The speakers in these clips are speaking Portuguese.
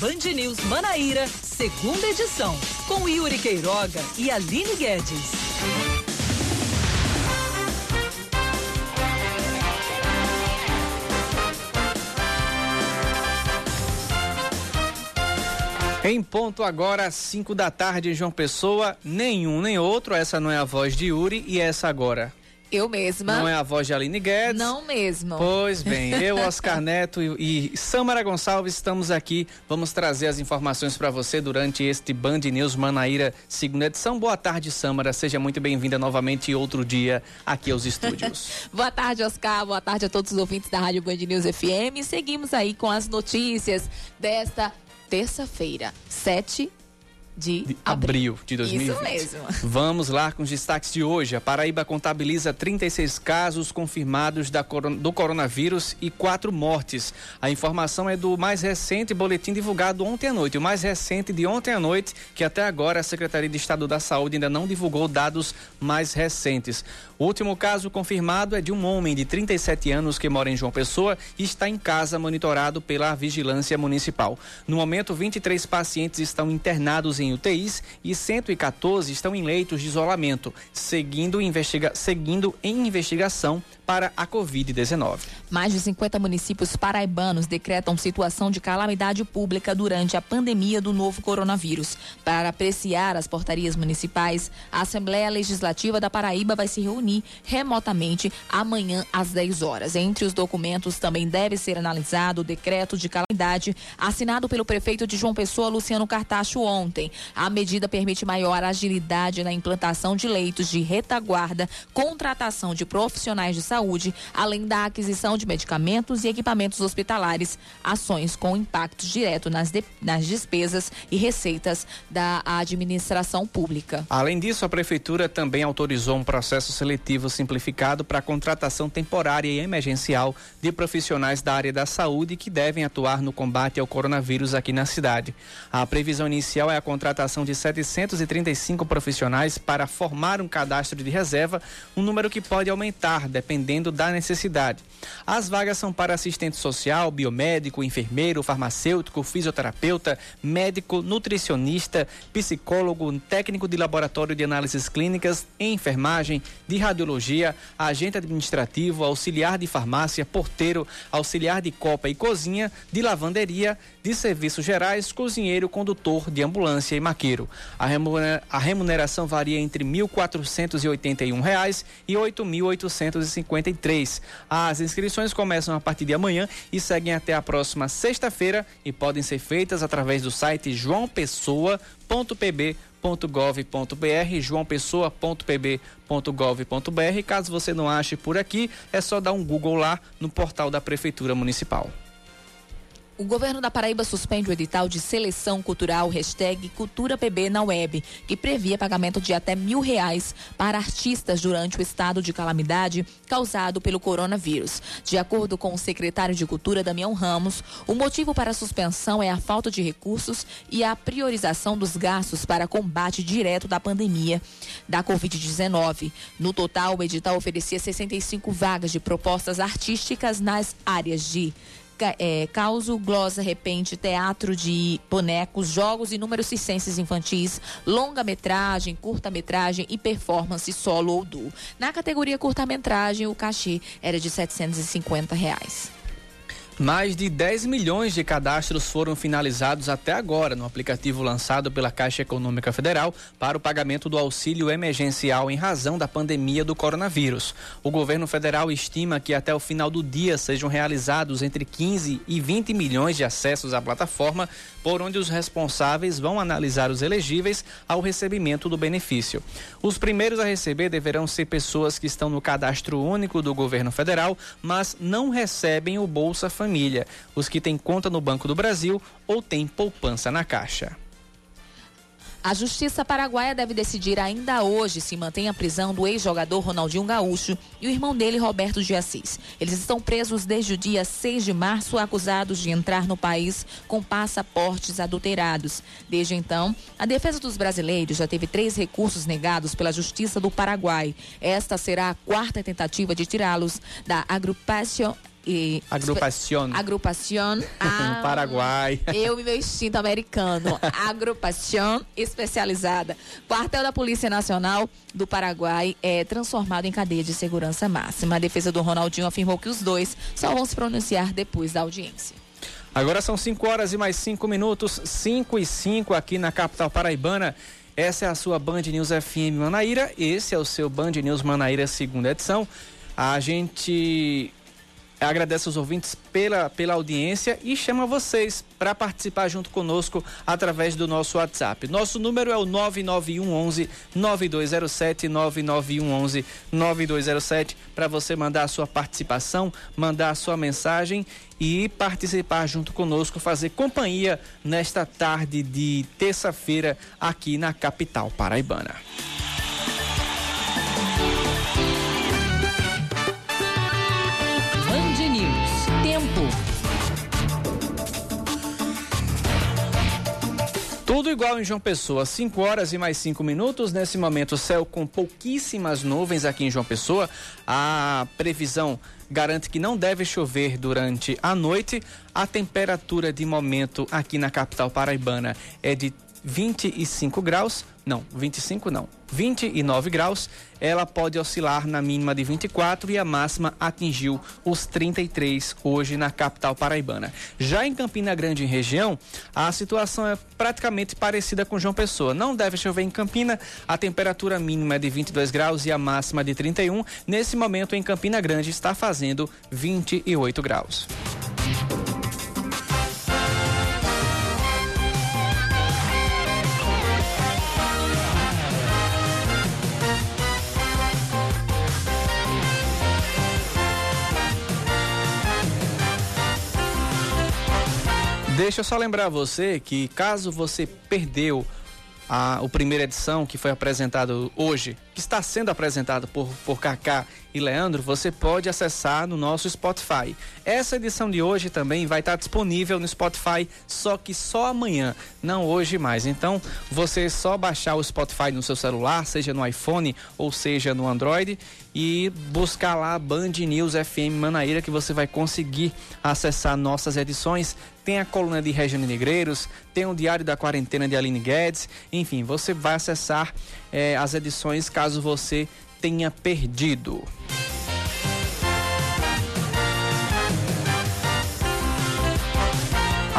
Band News Manaíra, segunda edição, com Yuri Queiroga e Aline Guedes. Em ponto agora, 5 da tarde João Pessoa, nenhum nem outro, essa não é a voz de Yuri e essa agora. Eu mesma. Não é a voz de Aline Guedes. Não mesmo. Pois bem, eu, Oscar Neto e, e Samara Gonçalves estamos aqui. Vamos trazer as informações para você durante este Band News Manaíra, segunda edição. Boa tarde, Samara. Seja muito bem-vinda novamente outro dia aqui aos estúdios. Boa tarde, Oscar. Boa tarde a todos os ouvintes da Rádio Band News FM. Seguimos aí com as notícias desta terça-feira, 7 de, de abril. de 2020. Isso mesmo. Vamos lá com os destaques de hoje. A Paraíba contabiliza 36 casos confirmados da, do coronavírus e quatro mortes. A informação é do mais recente boletim divulgado ontem à noite. O mais recente de ontem à noite, que até agora a Secretaria de Estado da Saúde ainda não divulgou dados mais recentes. O último caso confirmado é de um homem de 37 anos que mora em João Pessoa e está em casa monitorado pela Vigilância Municipal. No momento, 23 pacientes estão internados em UTIs e 114 estão em leitos de isolamento, seguindo, investiga seguindo em investigação para a Covid-19. Mais de 50 municípios paraibanos decretam situação de calamidade pública durante a pandemia do novo coronavírus. Para apreciar as portarias municipais, a Assembleia Legislativa da Paraíba vai se reunir remotamente amanhã às 10 horas. Entre os documentos também deve ser analisado o decreto de calamidade assinado pelo prefeito de João Pessoa, Luciano Cartacho, ontem. A medida permite maior agilidade na implantação de leitos de retaguarda, contratação de profissionais de saúde além da aquisição de medicamentos e equipamentos hospitalares, ações com impacto direto nas, de, nas despesas e receitas da administração pública. Além disso, a Prefeitura também autorizou um processo seletivo simplificado para a contratação temporária e emergencial de profissionais da área da saúde que devem atuar no combate ao coronavírus aqui na cidade. A previsão inicial é a contratação de 735 profissionais para formar um cadastro de reserva, um número que pode aumentar dependendo da necessidade. As vagas são para assistente social, biomédico, enfermeiro, farmacêutico, fisioterapeuta, médico, nutricionista, psicólogo, técnico de laboratório de análises clínicas, enfermagem, de radiologia, agente administrativo, auxiliar de farmácia, porteiro, auxiliar de copa e cozinha, de lavanderia, de serviços gerais, cozinheiro, condutor de ambulância e maqueiro. A remuneração varia entre 1.481 reais e R$ 8.853. As inscrições começam a partir de amanhã e seguem até a próxima sexta-feira e podem ser feitas através do site joaopessoa.pb.gov.br, joaopessoa.pb.gov.br. Caso você não ache por aqui, é só dar um Google lá no portal da Prefeitura Municipal. O governo da Paraíba suspende o edital de seleção cultural hashtag CulturaPB na web, que previa pagamento de até mil reais para artistas durante o estado de calamidade causado pelo coronavírus. De acordo com o secretário de Cultura, Damião Ramos, o motivo para a suspensão é a falta de recursos e a priorização dos gastos para combate direto da pandemia da Covid-19. No total, o edital oferecia 65 vagas de propostas artísticas nas áreas de é, causo, glosa, repente, teatro de bonecos, jogos e números circenses infantis, longa-metragem, curta-metragem e performance solo ou duo. Na categoria curta-metragem, o cachê era de 750 reais. Mais de 10 milhões de cadastros foram finalizados até agora no aplicativo lançado pela Caixa Econômica Federal para o pagamento do auxílio emergencial em razão da pandemia do coronavírus. O governo federal estima que até o final do dia sejam realizados entre 15 e 20 milhões de acessos à plataforma, por onde os responsáveis vão analisar os elegíveis ao recebimento do benefício. Os primeiros a receber deverão ser pessoas que estão no cadastro único do governo federal, mas não recebem o Bolsa Família família, os que têm conta no Banco do Brasil ou têm poupança na Caixa. A Justiça Paraguaia deve decidir ainda hoje se mantém a prisão do ex-jogador Ronaldinho Gaúcho e o irmão dele, Roberto de Assis. Eles estão presos desde o dia 6 de março, acusados de entrar no país com passaportes adulterados. Desde então, a defesa dos brasileiros já teve três recursos negados pela Justiça do Paraguai. Esta será a quarta tentativa de tirá-los da Agrupação e Agrupación. Agrupación. Ah, Paraguai. Eu e meu instinto americano. Agrupación especializada. Quartel da Polícia Nacional do Paraguai é transformado em cadeia de segurança máxima. A defesa do Ronaldinho afirmou que os dois só vão se pronunciar depois da audiência. Agora são 5 horas e mais 5 minutos, 5 e 5 aqui na capital paraibana. Essa é a sua Band News FM Manaíra. Esse é o seu Band News Manaíra, segunda edição. A gente agradece aos ouvintes pela, pela audiência e chama vocês para participar junto conosco através do nosso WhatsApp. Nosso número é o 99111 9207 99111 9207 para você mandar a sua participação, mandar a sua mensagem e participar junto conosco, fazer companhia nesta tarde de terça-feira aqui na capital paraibana. Tudo igual em João Pessoa, 5 horas e mais 5 minutos. Nesse momento, céu com pouquíssimas nuvens aqui em João Pessoa. A previsão garante que não deve chover durante a noite. A temperatura de momento aqui na capital paraibana é de 25 graus não, 25 não, 29 graus. Ela pode oscilar na mínima de 24 e a máxima atingiu os 33 hoje na capital paraibana. Já em Campina Grande, em região, a situação é praticamente parecida com João Pessoa. Não deve chover em Campina, a temperatura mínima é de 22 graus e a máxima de 31. Nesse momento, em Campina Grande, está fazendo 28 graus. Deixa eu só lembrar você que caso você perdeu a, a primeira edição que foi apresentado hoje, que está sendo apresentado por, por Kaká e Leandro, você pode acessar no nosso Spotify. Essa edição de hoje também vai estar disponível no Spotify, só que só amanhã, não hoje mais. Então, você só baixar o Spotify no seu celular, seja no iPhone ou seja no Android, e buscar lá Band News FM Manaíra que você vai conseguir acessar nossas edições. Tem a coluna de Regiane Negreiros, tem o Diário da Quarentena de Aline Guedes, enfim, você vai acessar eh, as edições caso você tenha perdido.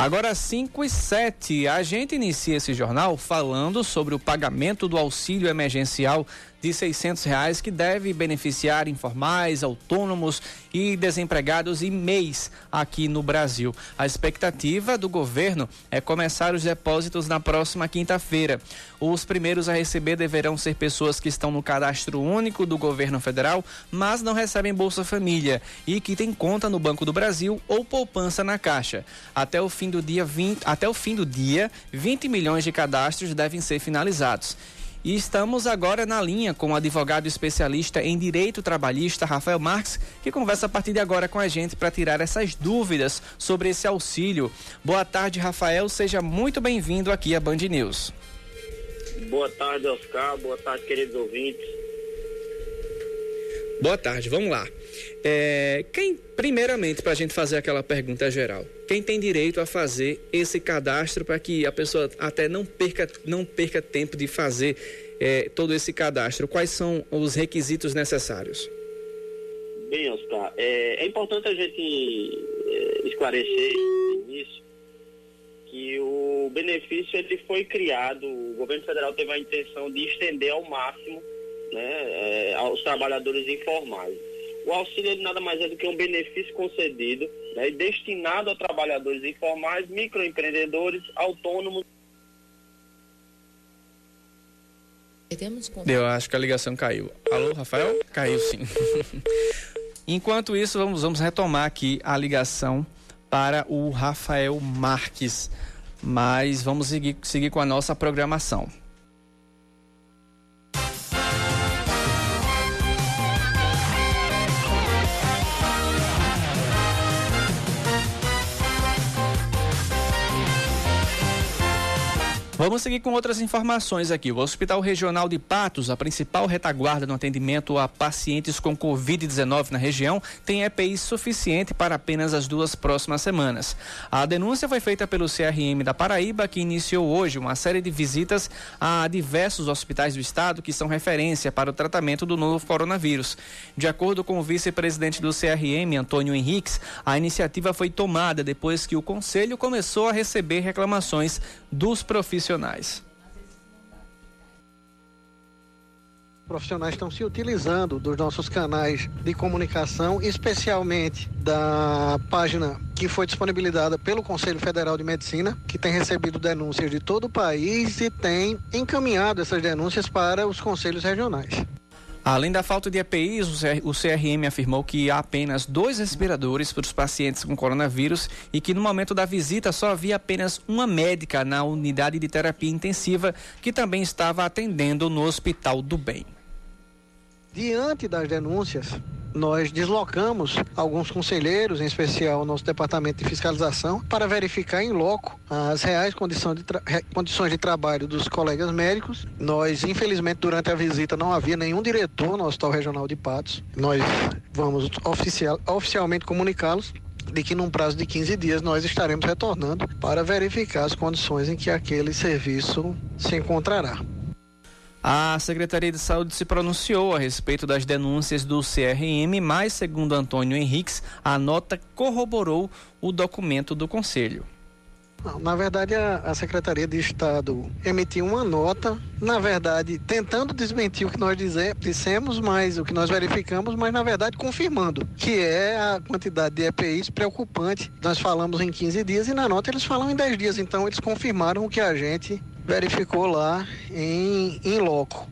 Agora 5 e 7, a gente inicia esse jornal falando sobre o pagamento do auxílio emergencial de seiscentos reais que deve beneficiar informais, autônomos e desempregados e MEIs aqui no Brasil. A expectativa do governo é começar os depósitos na próxima quinta-feira. Os primeiros a receber deverão ser pessoas que estão no cadastro único do governo federal, mas não recebem Bolsa Família e que têm conta no Banco do Brasil ou poupança na Caixa. Até o fim do dia 20, até o fim do dia, 20 milhões de cadastros devem ser finalizados. E estamos agora na linha com o advogado especialista em direito trabalhista, Rafael Marques, que conversa a partir de agora com a gente para tirar essas dúvidas sobre esse auxílio. Boa tarde, Rafael. Seja muito bem-vindo aqui à Band News. Boa tarde, Oscar. Boa tarde, queridos ouvintes. Boa tarde, vamos lá. É, quem, primeiramente, para a gente fazer aquela pergunta geral, quem tem direito a fazer esse cadastro para que a pessoa até não perca, não perca tempo de fazer é, todo esse cadastro? Quais são os requisitos necessários? Bem, Oscar, é, é importante a gente é, esclarecer isso que o benefício ele foi criado, o governo federal teve a intenção de estender ao máximo né, é, aos trabalhadores informais. O auxílio ele nada mais é do que um benefício concedido né, destinado a trabalhadores informais, microempreendedores, autônomos. Eu acho que a ligação caiu. Alô, Rafael? Caiu sim. Enquanto isso, vamos, vamos retomar aqui a ligação para o Rafael Marques. Mas vamos seguir, seguir com a nossa programação. Vamos seguir com outras informações aqui. O Hospital Regional de Patos, a principal retaguarda no atendimento a pacientes com Covid-19 na região, tem EPI suficiente para apenas as duas próximas semanas. A denúncia foi feita pelo CRM da Paraíba, que iniciou hoje uma série de visitas a diversos hospitais do estado que são referência para o tratamento do novo coronavírus. De acordo com o vice-presidente do CRM, Antônio Henriques, a iniciativa foi tomada depois que o conselho começou a receber reclamações dos profissionais profissionais. profissionais estão se utilizando dos nossos canais de comunicação, especialmente da página que foi disponibilizada pelo Conselho Federal de Medicina, que tem recebido denúncias de todo o país e tem encaminhado essas denúncias para os conselhos regionais. Além da falta de EPIs, o CRM afirmou que há apenas dois respiradores para os pacientes com coronavírus e que no momento da visita só havia apenas uma médica na unidade de terapia intensiva que também estava atendendo no Hospital do Bem. Diante das denúncias, nós deslocamos alguns conselheiros, em especial o nosso departamento de fiscalização, para verificar em loco as reais condições de, condições de trabalho dos colegas médicos. Nós, infelizmente, durante a visita não havia nenhum diretor no Hospital Regional de Patos. Nós vamos oficial, oficialmente comunicá-los de que num prazo de 15 dias nós estaremos retornando para verificar as condições em que aquele serviço se encontrará. A Secretaria de Saúde se pronunciou a respeito das denúncias do CRM, mas, segundo Antônio Henriques, a nota corroborou o documento do Conselho. Na verdade, a, Secretaria de Estado emitiu uma nota, na verdade, tentando desmentir o que nós dissemos, mas o que nós verificamos, mas na verdade confirmando, que é a quantidade de EPIs preocupante. Nós falamos em 15 dias e na nota eles falam em 10 dias, então eles confirmaram o que a gente verificou lá em, em loco.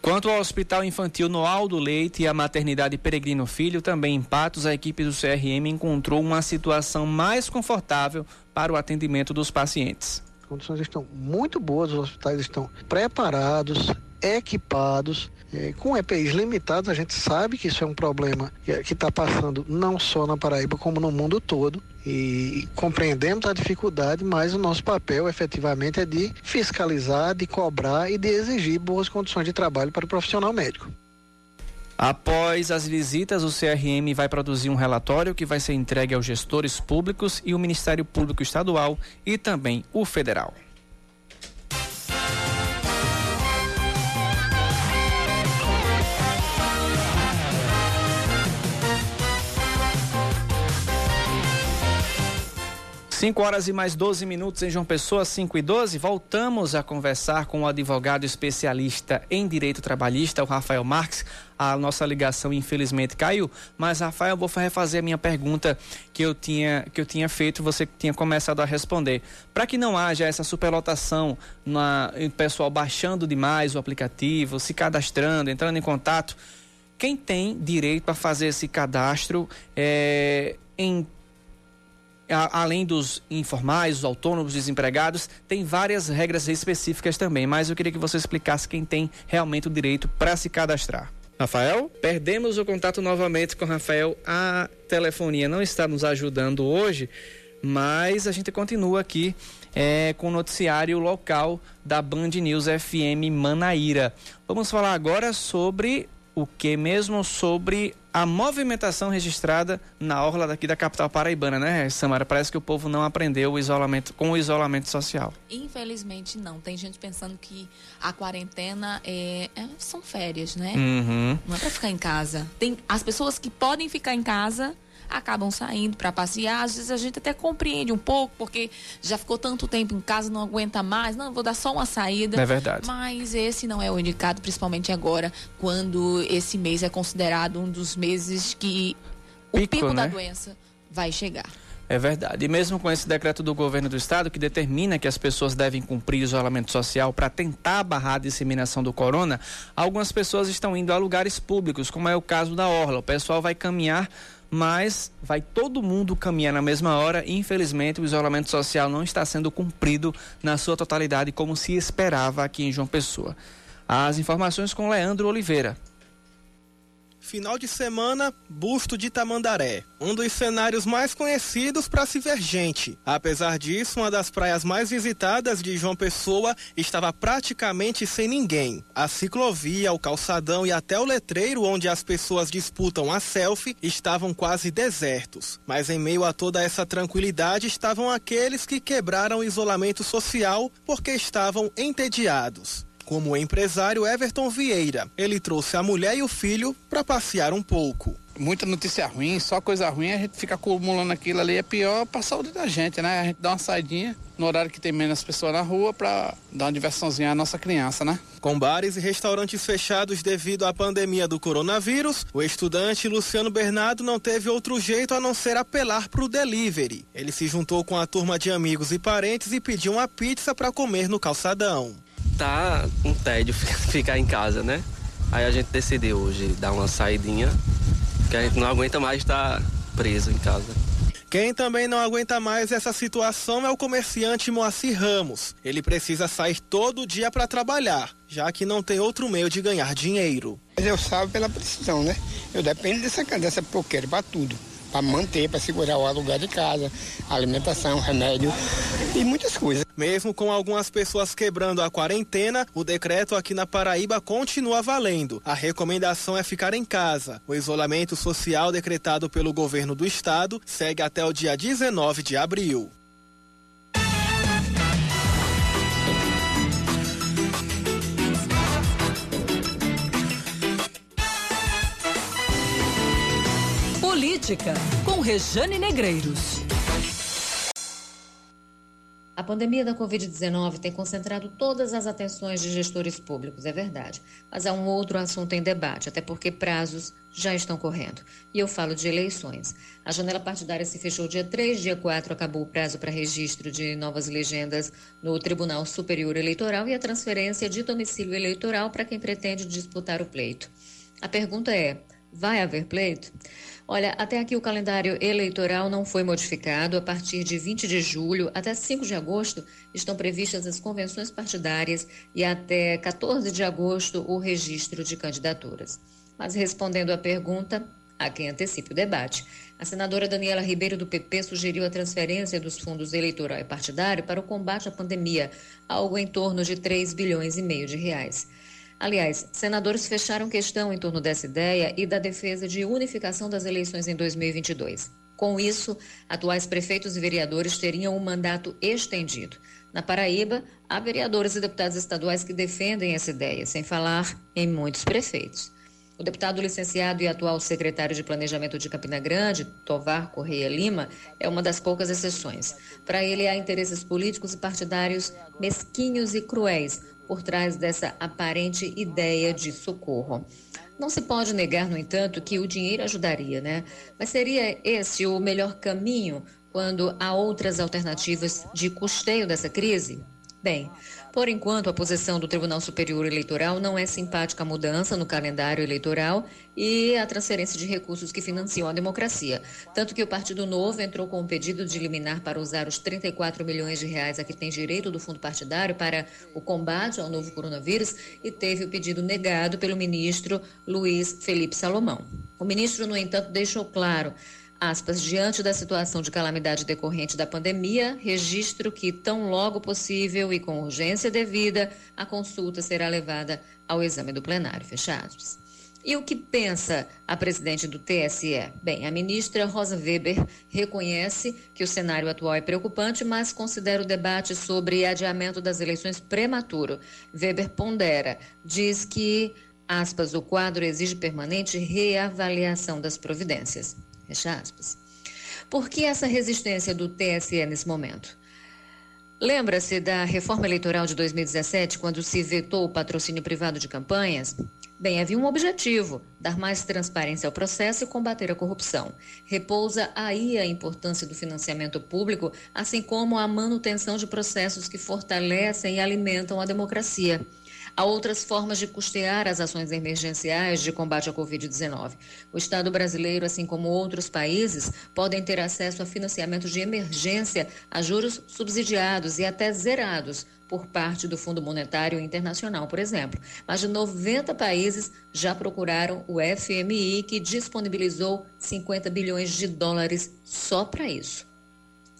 Quanto ao Hospital Infantil Noaldo Leite e a Maternidade Peregrino Filho, também em Patos, a equipe do CRM encontrou uma situação mais confortável para o atendimento dos pacientes. As condições estão muito boas, os hospitais estão preparados, equipados, é, com EPIs limitados, a gente sabe que isso é um problema que está passando não só na Paraíba, como no mundo todo. E compreendemos a dificuldade, mas o nosso papel efetivamente é de fiscalizar, de cobrar e de exigir boas condições de trabalho para o profissional médico. Após as visitas, o CRM vai produzir um relatório que vai ser entregue aos gestores públicos e o Ministério Público Estadual e também o Federal. 5 horas e mais 12 minutos em João Pessoa, 5 e 12. Voltamos a conversar com o advogado especialista em direito trabalhista, o Rafael Marques. A nossa ligação, infelizmente, caiu. Mas, Rafael, vou refazer a minha pergunta que eu tinha, que eu tinha feito, você tinha começado a responder. Para que não haja essa superlotação, na, o pessoal baixando demais o aplicativo, se cadastrando, entrando em contato, quem tem direito a fazer esse cadastro é, em além dos informais, os autônomos, desempregados, tem várias regras específicas também, mas eu queria que você explicasse quem tem realmente o direito para se cadastrar. Rafael, perdemos o contato novamente com Rafael. A telefonia não está nos ajudando hoje, mas a gente continua aqui é, com o noticiário local da Band News FM Manaíra. Vamos falar agora sobre o que mesmo sobre a movimentação registrada na orla daqui da capital paraibana, né, Samara? Parece que o povo não aprendeu o isolamento com o isolamento social. Infelizmente não. Tem gente pensando que a quarentena é, é são férias, né? Uhum. Não é para ficar em casa. Tem as pessoas que podem ficar em casa acabam saindo para passear. Às vezes a gente até compreende um pouco, porque já ficou tanto tempo em casa, não aguenta mais. Não, vou dar só uma saída. É verdade. Mas esse não é o indicado, principalmente agora, quando esse mês é considerado um dos meses que o pico, pico né? da doença vai chegar. É verdade. E mesmo com esse decreto do governo do estado que determina que as pessoas devem cumprir isolamento social para tentar barrar a disseminação do corona, algumas pessoas estão indo a lugares públicos, como é o caso da Orla. O pessoal vai caminhar mas vai todo mundo caminhar na mesma hora. Infelizmente, o isolamento social não está sendo cumprido na sua totalidade como se esperava aqui em João Pessoa. As informações com Leandro Oliveira. Final de semana, Busto de Tamandaré. Um dos cenários mais conhecidos para se ver gente. Apesar disso, uma das praias mais visitadas de João Pessoa estava praticamente sem ninguém. A ciclovia, o calçadão e até o letreiro onde as pessoas disputam a selfie estavam quase desertos. Mas em meio a toda essa tranquilidade estavam aqueles que quebraram o isolamento social porque estavam entediados como o empresário Everton Vieira. Ele trouxe a mulher e o filho para passear um pouco. Muita notícia ruim, só coisa ruim, a gente fica acumulando aquilo ali, é pior para a saúde da gente, né? A gente dá uma saidinha no horário que tem menos pessoas na rua para dar uma diversãozinha à nossa criança, né? Com bares e restaurantes fechados devido à pandemia do coronavírus, o estudante Luciano Bernardo não teve outro jeito a não ser apelar para o delivery. Ele se juntou com a turma de amigos e parentes e pediu uma pizza para comer no calçadão tá um tédio ficar em casa, né? Aí a gente decidiu hoje dar uma saidinha, que a gente não aguenta mais estar preso em casa. Quem também não aguenta mais essa situação é o comerciante Moacir Ramos. Ele precisa sair todo dia para trabalhar, já que não tem outro meio de ganhar dinheiro. Mas eu salvo pela precisão, né? Eu dependo dessa, dessa poqueira para tudo para manter, para segurar o aluguel de casa, alimentação, remédio e muitas coisas. Mesmo com algumas pessoas quebrando a quarentena, o decreto aqui na Paraíba continua valendo. A recomendação é ficar em casa. O isolamento social decretado pelo governo do estado segue até o dia 19 de abril. Política, com Rejane Negreiros. A pandemia da Covid-19 tem concentrado todas as atenções de gestores públicos, é verdade. Mas há um outro assunto em debate, até porque prazos já estão correndo. E eu falo de eleições. A janela partidária se fechou dia 3, dia 4 acabou o prazo para registro de novas legendas no Tribunal Superior Eleitoral e a transferência de domicílio eleitoral para quem pretende disputar o pleito. A pergunta é: vai haver pleito? Olha, até aqui o calendário eleitoral não foi modificado. A partir de 20 de julho até 5 de agosto estão previstas as convenções partidárias e até 14 de agosto o registro de candidaturas. Mas respondendo à pergunta, há quem antecipe o debate. A senadora Daniela Ribeiro do PP sugeriu a transferência dos fundos eleitoral e partidário para o combate à pandemia, algo em torno de 3 bilhões e meio de reais. Aliás, senadores fecharam questão em torno dessa ideia e da defesa de unificação das eleições em 2022. Com isso, atuais prefeitos e vereadores teriam um mandato estendido. Na Paraíba, há vereadores e deputados estaduais que defendem essa ideia, sem falar em muitos prefeitos. O deputado licenciado e atual secretário de Planejamento de Campina Grande, Tovar Correia Lima, é uma das poucas exceções. Para ele, há interesses políticos e partidários mesquinhos e cruéis por trás dessa aparente ideia de socorro. Não se pode negar, no entanto, que o dinheiro ajudaria, né? Mas seria esse o melhor caminho quando há outras alternativas de custeio dessa crise? Bem, por enquanto, a posição do Tribunal Superior Eleitoral não é simpática à mudança no calendário eleitoral e à transferência de recursos que financiam a democracia. Tanto que o Partido Novo entrou com um pedido de liminar para usar os 34 milhões de reais a que tem direito do fundo partidário para o combate ao novo coronavírus e teve o pedido negado pelo ministro Luiz Felipe Salomão. O ministro, no entanto, deixou claro aspas, diante da situação de calamidade decorrente da pandemia, registro que, tão logo possível e com urgência devida, a consulta será levada ao exame do plenário. Fechados. E o que pensa a presidente do TSE? Bem, a ministra Rosa Weber reconhece que o cenário atual é preocupante, mas considera o debate sobre adiamento das eleições prematuro. Weber pondera, diz que, aspas, o quadro exige permanente reavaliação das providências. Fecha aspas. Por que essa resistência do TSE nesse momento? Lembra-se da reforma eleitoral de 2017, quando se vetou o patrocínio privado de campanhas? Bem, havia um objetivo: dar mais transparência ao processo e combater a corrupção. Repousa aí a importância do financiamento público, assim como a manutenção de processos que fortalecem e alimentam a democracia. Há outras formas de custear as ações emergenciais de combate à Covid-19. O Estado brasileiro, assim como outros países, podem ter acesso a financiamento de emergência a juros subsidiados e até zerados por parte do Fundo Monetário Internacional, por exemplo. Mais de 90 países já procuraram o FMI, que disponibilizou 50 bilhões de dólares só para isso.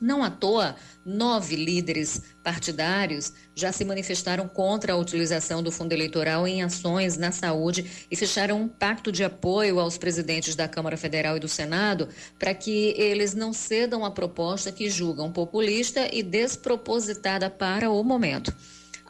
Não à toa, nove líderes partidários já se manifestaram contra a utilização do fundo eleitoral em ações na saúde e fecharam um pacto de apoio aos presidentes da Câmara Federal e do Senado para que eles não cedam a proposta que julgam populista e despropositada para o momento.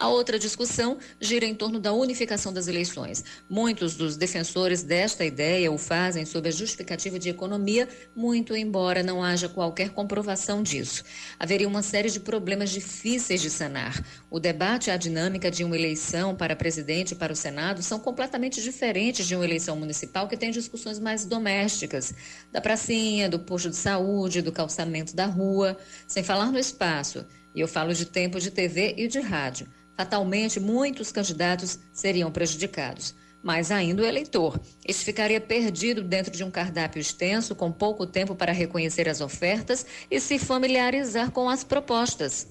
A outra discussão gira em torno da unificação das eleições. Muitos dos defensores desta ideia o fazem sob a justificativa de economia, muito embora não haja qualquer comprovação disso. Haveria uma série de problemas difíceis de sanar. O debate e a dinâmica de uma eleição para presidente e para o Senado são completamente diferentes de uma eleição municipal que tem discussões mais domésticas, da pracinha, do posto de saúde, do calçamento da rua, sem falar no espaço. E eu falo de tempo de TV e de rádio. Fatalmente, muitos candidatos seriam prejudicados. Mais ainda o eleitor. Este ficaria perdido dentro de um cardápio extenso, com pouco tempo para reconhecer as ofertas e se familiarizar com as propostas.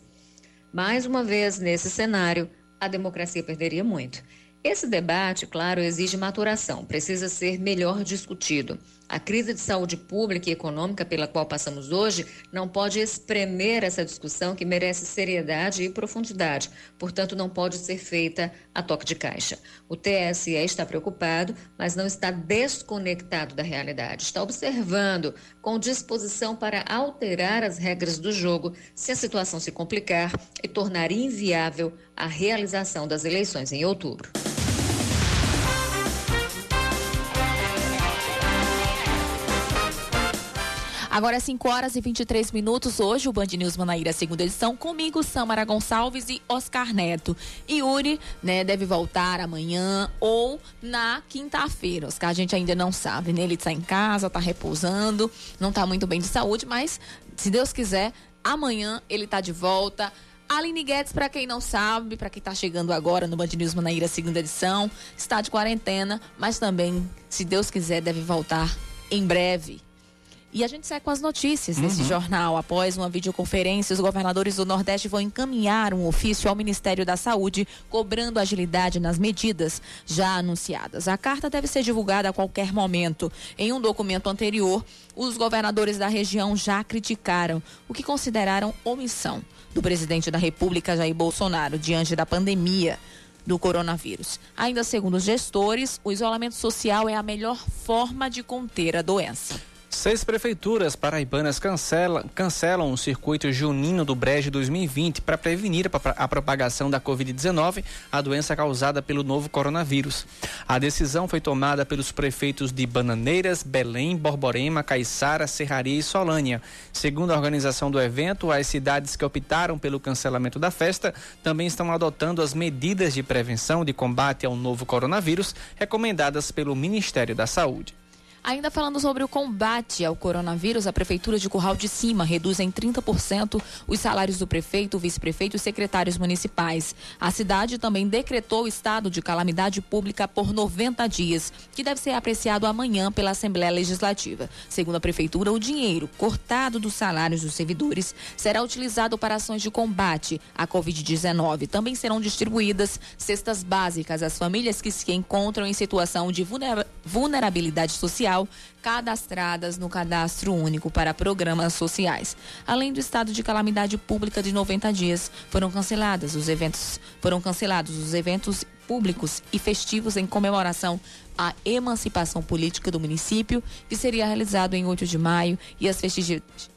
Mais uma vez, nesse cenário, a democracia perderia muito. Esse debate, claro, exige maturação, precisa ser melhor discutido. A crise de saúde pública e econômica pela qual passamos hoje não pode espremer essa discussão que merece seriedade e profundidade, portanto, não pode ser feita a toque de caixa. O TSE está preocupado, mas não está desconectado da realidade. Está observando com disposição para alterar as regras do jogo se a situação se complicar e tornar inviável a realização das eleições em outubro. Agora é 5 horas e 23 minutos. Hoje, o Band News Manaíra, segunda edição, comigo, Samara Gonçalves e Oscar Neto. Yuri, né, deve voltar amanhã ou na quinta-feira. Oscar, a gente ainda não sabe, né? Ele está em casa, está repousando, não está muito bem de saúde, mas se Deus quiser, amanhã ele está de volta. Aline Guedes, para quem não sabe, para quem está chegando agora no Band News Manaíra, segunda edição, está de quarentena, mas também, se Deus quiser, deve voltar em breve. E a gente segue com as notícias desse uhum. jornal. Após uma videoconferência, os governadores do Nordeste vão encaminhar um ofício ao Ministério da Saúde, cobrando agilidade nas medidas já anunciadas. A carta deve ser divulgada a qualquer momento. Em um documento anterior, os governadores da região já criticaram o que consideraram omissão do presidente da República, Jair Bolsonaro, diante da pandemia do coronavírus. Ainda segundo os gestores, o isolamento social é a melhor forma de conter a doença. Seis prefeituras paraibanas cancela, cancelam o circuito junino do Brejo 2020 para prevenir a propagação da Covid-19, a doença causada pelo novo coronavírus. A decisão foi tomada pelos prefeitos de Bananeiras, Belém, Borborema, Caiçara, Serraria e Solânia. Segundo a organização do evento, as cidades que optaram pelo cancelamento da festa também estão adotando as medidas de prevenção de combate ao novo coronavírus recomendadas pelo Ministério da Saúde. Ainda falando sobre o combate ao coronavírus, a Prefeitura de Curral de Cima reduz em 30% os salários do prefeito, vice-prefeito e secretários municipais. A cidade também decretou o estado de calamidade pública por 90 dias, que deve ser apreciado amanhã pela Assembleia Legislativa. Segundo a Prefeitura, o dinheiro cortado dos salários dos servidores será utilizado para ações de combate à Covid-19. Também serão distribuídas cestas básicas às famílias que se encontram em situação de vulnerabilidade social social cadastradas no Cadastro Único para Programas Sociais. Além do estado de calamidade pública de 90 dias, foram cancelados os eventos, foram cancelados os eventos públicos e festivos em comemoração à emancipação política do município, que seria realizado em 8 de maio, e as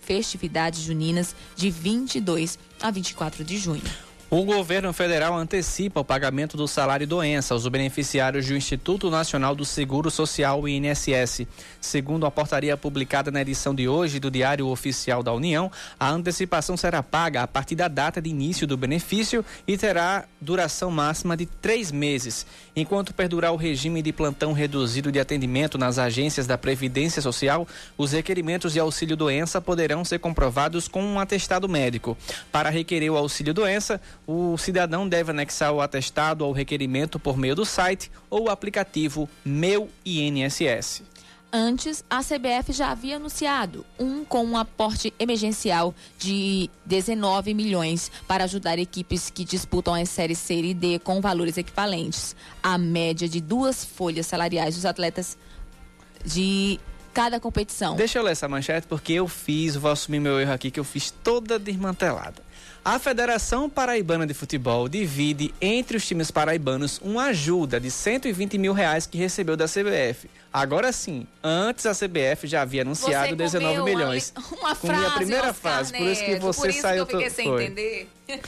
festividades juninas de 22 a 24 de junho. O governo federal antecipa o pagamento do salário doença aos beneficiários do Instituto Nacional do Seguro Social, INSS. Segundo a portaria publicada na edição de hoje do Diário Oficial da União, a antecipação será paga a partir da data de início do benefício e terá duração máxima de três meses. Enquanto perdurar o regime de plantão reduzido de atendimento nas agências da Previdência Social, os requerimentos de auxílio doença poderão ser comprovados com um atestado médico. Para requerer o auxílio doença, o cidadão deve anexar o atestado ao requerimento por meio do site ou aplicativo Meu INSS. Antes, a CBF já havia anunciado um com um aporte emergencial de 19 milhões para ajudar equipes que disputam as séries C e D com valores equivalentes à média de duas folhas salariais dos atletas de cada competição. Deixa eu ler essa manchete porque eu fiz, vou assumir meu erro aqui, que eu fiz toda desmantelada. A Federação Paraibana de Futebol divide entre os times paraibanos uma ajuda de 120 mil reais que recebeu da CBF. Agora sim, antes a CBF já havia anunciado 19 milhões. Uma, uma frase, a primeira Oscar frase, por isso que você por isso saiu que eu fiquei sem foi. entender.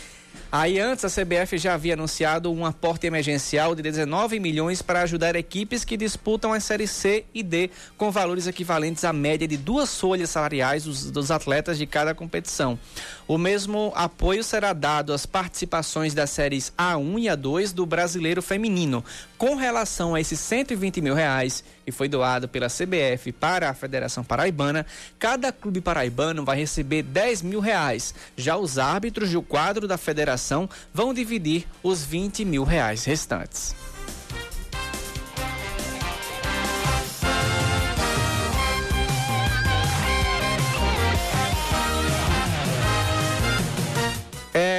Aí antes a CBF já havia anunciado um aporte emergencial de 19 milhões para ajudar equipes que disputam as séries C e D com valores equivalentes à média de duas folhas salariais dos, dos atletas de cada competição. O mesmo apoio será dado às participações das séries A1 e A2 do Brasileiro Feminino. Com relação a esses 120 mil reais que foi doado pela CBF para a Federação Paraibana, cada clube paraibano vai receber 10 mil reais. Já os árbitros do quadro da federação vão dividir os 20 mil reais restantes.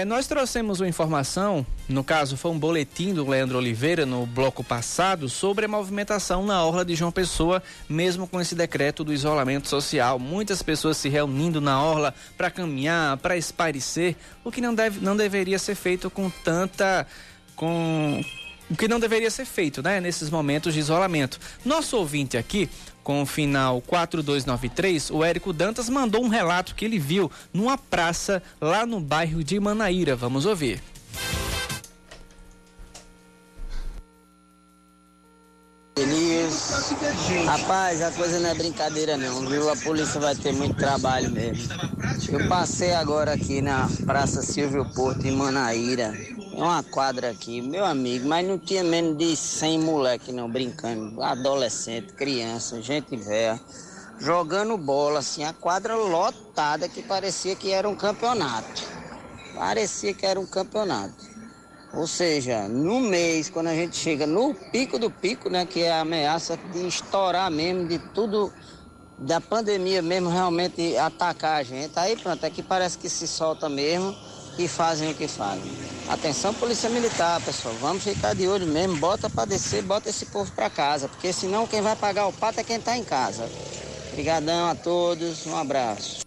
É, nós trouxemos uma informação, no caso foi um boletim do Leandro Oliveira no bloco passado, sobre a movimentação na orla de João Pessoa, mesmo com esse decreto do isolamento social. Muitas pessoas se reunindo na orla para caminhar, para espairecer, o que não, deve, não deveria ser feito com tanta. com o que não deveria ser feito, né, nesses momentos de isolamento. Nosso ouvinte aqui, com o final 4293, o Érico Dantas mandou um relato que ele viu numa praça lá no bairro de Manaíra. Vamos ouvir. Elias, rapaz, a coisa não é brincadeira não, viu? A polícia vai ter muito trabalho mesmo. Eu passei agora aqui na Praça Silvio Porto, em Manaíra. É uma quadra aqui, meu amigo, mas não tinha menos de 100 moleque não brincando. Adolescente, criança, gente velha, jogando bola, assim, a quadra lotada que parecia que era um campeonato. Parecia que era um campeonato. Ou seja, no mês, quando a gente chega no pico do pico, né, que é a ameaça de estourar mesmo, de tudo, da pandemia mesmo realmente atacar a gente, aí pronto, é que parece que se solta mesmo e fazem o que fazem. Atenção, Polícia Militar, pessoal, vamos ficar de olho mesmo, bota para descer, bota esse povo para casa, porque senão quem vai pagar o pato é quem está em casa. Obrigadão a todos, um abraço.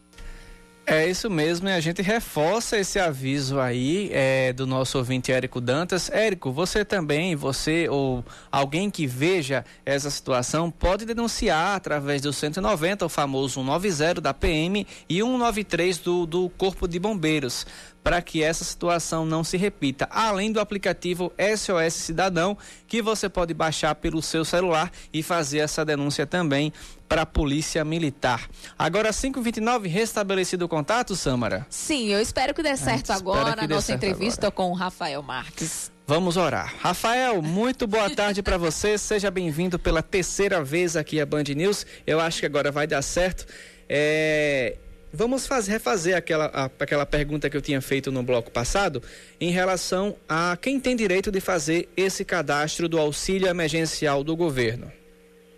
É isso mesmo, e a gente reforça esse aviso aí é, do nosso ouvinte Érico Dantas. Érico, você também, você ou alguém que veja essa situação, pode denunciar através do 190, o famoso 190 da PM e 193 do, do Corpo de Bombeiros para que essa situação não se repita. Além do aplicativo SOS Cidadão, que você pode baixar pelo seu celular e fazer essa denúncia também para a Polícia Militar. Agora, 5h29, restabelecido o contato, Samara? Sim, eu espero que dê certo agora a nossa entrevista agora. com o Rafael Marques. Vamos orar. Rafael, muito boa tarde para você. Seja bem-vindo pela terceira vez aqui à Band News. Eu acho que agora vai dar certo. É, Vamos fazer, refazer aquela, a, aquela pergunta que eu tinha feito no bloco passado em relação a quem tem direito de fazer esse cadastro do auxílio emergencial do governo.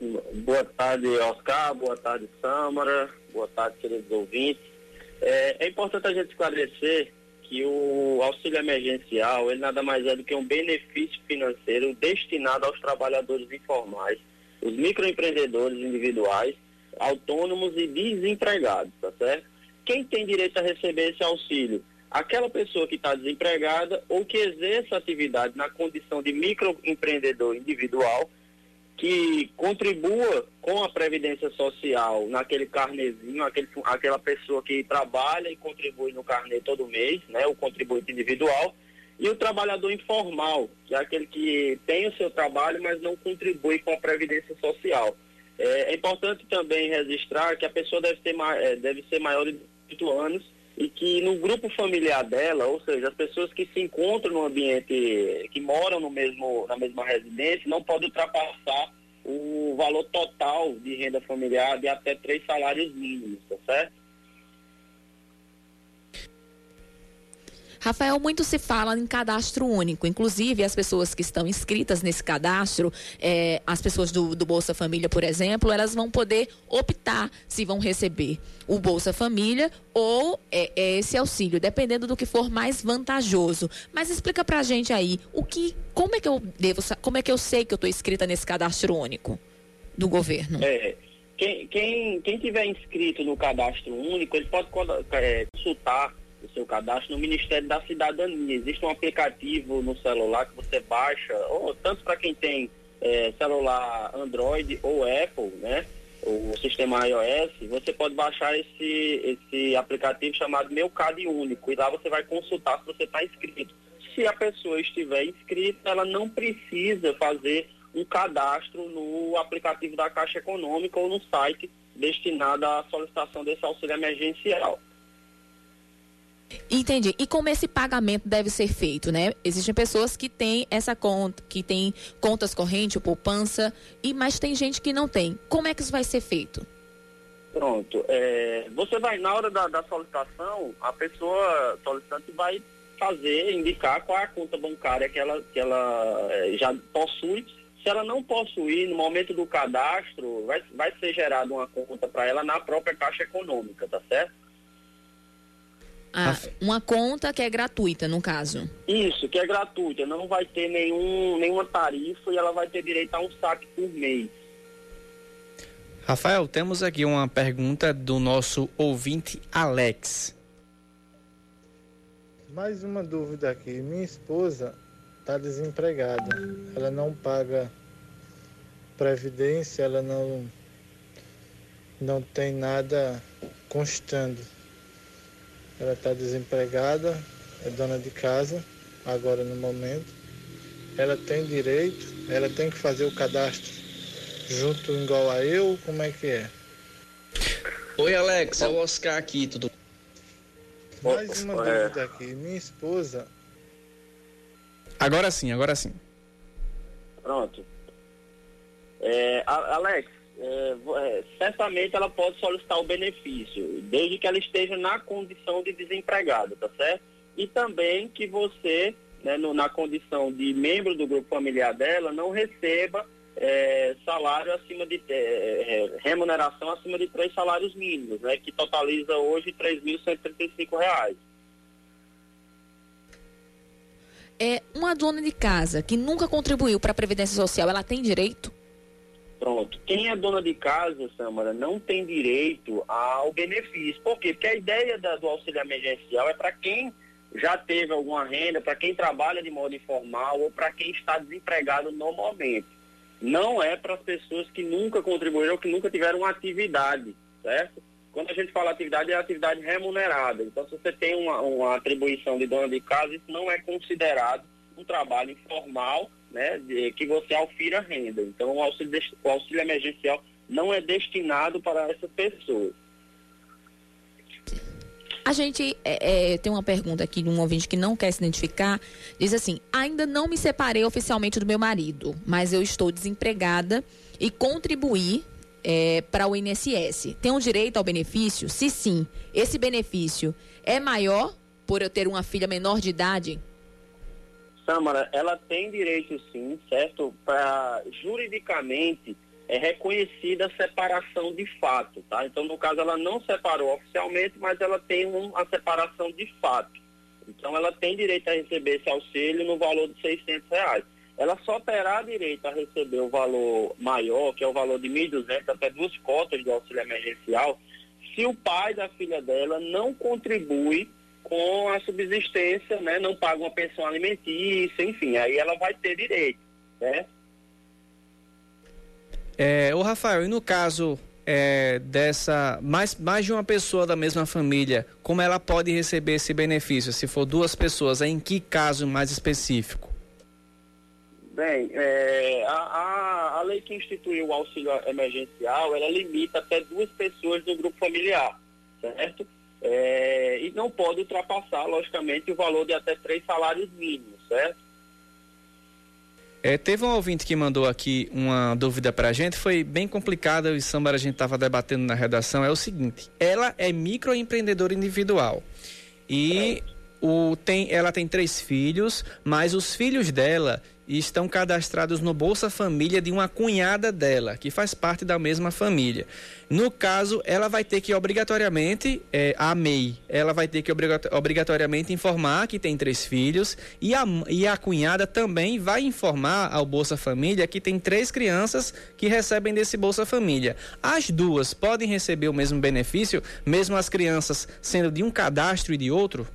Boa tarde, Oscar. Boa tarde, Samara. Boa tarde, queridos ouvintes. É, é importante a gente esclarecer que o auxílio emergencial ele nada mais é do que um benefício financeiro destinado aos trabalhadores informais, os microempreendedores individuais autônomos e desempregados, tá certo? Quem tem direito a receber esse auxílio? Aquela pessoa que está desempregada ou que exerce atividade na condição de microempreendedor individual, que contribua com a Previdência Social naquele carnezinho, aquele, aquela pessoa que trabalha e contribui no carnê todo mês, né, o contribuinte individual, e o trabalhador informal, que é aquele que tem o seu trabalho, mas não contribui com a Previdência Social. É, é, importante também registrar que a pessoa deve, ter, é, deve ser maior de 18 anos e que no grupo familiar dela, ou seja, as pessoas que se encontram no ambiente, que moram no mesmo, na mesma residência, não podem ultrapassar o valor total de renda familiar de até três salários mínimos, tá certo? Rafael, muito se fala em cadastro único. Inclusive, as pessoas que estão inscritas nesse cadastro, é, as pessoas do, do, Bolsa Família, por exemplo, elas vão poder optar se vão receber o Bolsa Família ou é, é esse auxílio, dependendo do que for mais vantajoso. Mas explica pra gente aí, o que, como é que eu devo, como é que eu sei que eu estou inscrita nesse cadastro único do governo? É. Quem, quem, quem tiver inscrito no cadastro único, ele pode é, consultar o seu cadastro no Ministério da Cidadania. Existe um aplicativo no celular que você baixa, ou tanto para quem tem é, celular Android ou Apple, né? O sistema iOS, você pode baixar esse, esse aplicativo chamado Meu Cade Único e lá você vai consultar se você está inscrito. Se a pessoa estiver inscrita, ela não precisa fazer um cadastro no aplicativo da Caixa Econômica ou no site destinado à solicitação desse auxílio emergencial. Entendi. E como esse pagamento deve ser feito, né? Existem pessoas que têm essa conta, que têm contas correntes, poupança, e mas tem gente que não tem. Como é que isso vai ser feito? Pronto. É, você vai, na hora da, da, solicitação, a pessoa solicitante vai fazer, indicar qual é a conta bancária que ela, que ela é, já possui. Se ela não possuir, no momento do cadastro, vai, vai ser gerada uma conta para ela na própria Caixa Econômica, tá certo? Ah, uma conta que é gratuita, no caso. Isso, que é gratuita, não vai ter nenhum, nenhuma tarifa e ela vai ter direito a um saque por mês. Rafael, temos aqui uma pergunta do nosso ouvinte Alex. Mais uma dúvida aqui. Minha esposa está desempregada. Ela não paga previdência, ela não não tem nada constando ela está desempregada, é dona de casa, agora no momento. Ela tem direito, ela tem que fazer o cadastro junto igual a eu, como é que é? Oi Alex, é o Oscar aqui, tudo Mais uma dúvida aqui, minha esposa. Agora sim, agora sim. Pronto. É, Alex, é, é, certamente ela pode solicitar o benefício, desde que ela esteja na condição de desempregada, tá certo? E também que você, né, no, na condição de membro do grupo familiar dela, não receba é, salário acima de é, é, remuneração acima de três salários mínimos, né, que totaliza hoje R$ 3.135. É uma dona de casa que nunca contribuiu para a previdência social, ela tem direito? Pronto. Quem é dona de casa, Samara, não tem direito ao benefício. Por quê? Porque a ideia da, do auxílio emergencial é para quem já teve alguma renda, para quem trabalha de modo informal ou para quem está desempregado no momento. Não é para as pessoas que nunca contribuíram, que nunca tiveram atividade, certo? Quando a gente fala atividade, é atividade remunerada. Então, se você tem uma, uma atribuição de dona de casa, isso não é considerado um trabalho informal né, de, que você alfira renda. Então, o auxílio, o auxílio emergencial não é destinado para essa pessoa. A gente é, é, tem uma pergunta aqui de um ouvinte que não quer se identificar. Diz assim: ainda não me separei oficialmente do meu marido, mas eu estou desempregada e contribuí é, para o INSS. Tenho direito ao benefício? Se sim, esse benefício é maior por eu ter uma filha menor de idade? Samara, ela tem direito sim, certo? Para juridicamente é reconhecida a separação de fato, tá? Então, no caso, ela não separou oficialmente, mas ela tem uma separação de fato. Então, ela tem direito a receber esse auxílio no valor de 600 reais. Ela só terá direito a receber o valor maior, que é o valor de 1.200, até duas cotas do auxílio emergencial, se o pai da filha dela não contribui com a subsistência, né? Não paga uma pensão alimentícia, enfim, aí ela vai ter direito, né? É, o Rafael, e no caso é, dessa mais, mais de uma pessoa da mesma família, como ela pode receber esse benefício? Se for duas pessoas, em que caso mais específico? Bem, é, a, a, a, lei que instituiu o auxílio emergencial, ela limita até duas pessoas do grupo familiar, certo? É, e não pode ultrapassar, logicamente, o valor de até três salários mínimos, certo? É, teve um ouvinte que mandou aqui uma dúvida para a gente, foi bem complicada, e Samara a gente estava debatendo na redação, é o seguinte, ela é microempreendedora individual. E o, tem, ela tem três filhos, mas os filhos dela estão cadastrados no Bolsa Família de uma cunhada dela, que faz parte da mesma família. No caso, ela vai ter que obrigatoriamente, é, a MEI, ela vai ter que obrigatoriamente informar que tem três filhos e a, e a cunhada também vai informar ao Bolsa Família que tem três crianças que recebem desse Bolsa Família. As duas podem receber o mesmo benefício, mesmo as crianças sendo de um cadastro e de outro?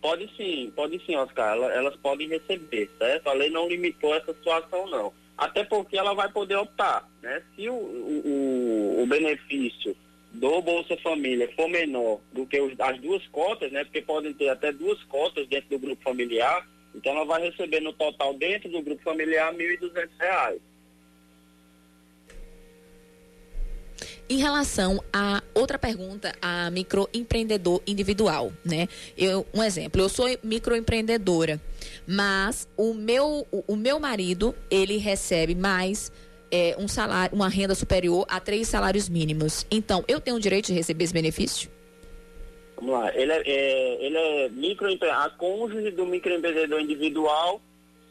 Pode sim, pode sim, Oscar. Elas podem receber, certo? A lei não limitou essa situação, não. Até porque ela vai poder optar, né? Se o, o, o benefício do Bolsa Família for menor do que os, as duas cotas, né? Porque podem ter até duas cotas dentro do grupo familiar, então ela vai receber no total dentro do grupo familiar R$ 1.200. Em relação a outra pergunta, a microempreendedor individual, né? Eu, um exemplo, eu sou microempreendedora, mas o meu, o, o meu marido, ele recebe mais é, um salário, uma renda superior a três salários mínimos. Então, eu tenho o direito de receber esse benefício? Vamos lá, ele é, é ele é microempreendedor, a cônjuge do microempreendedor individual,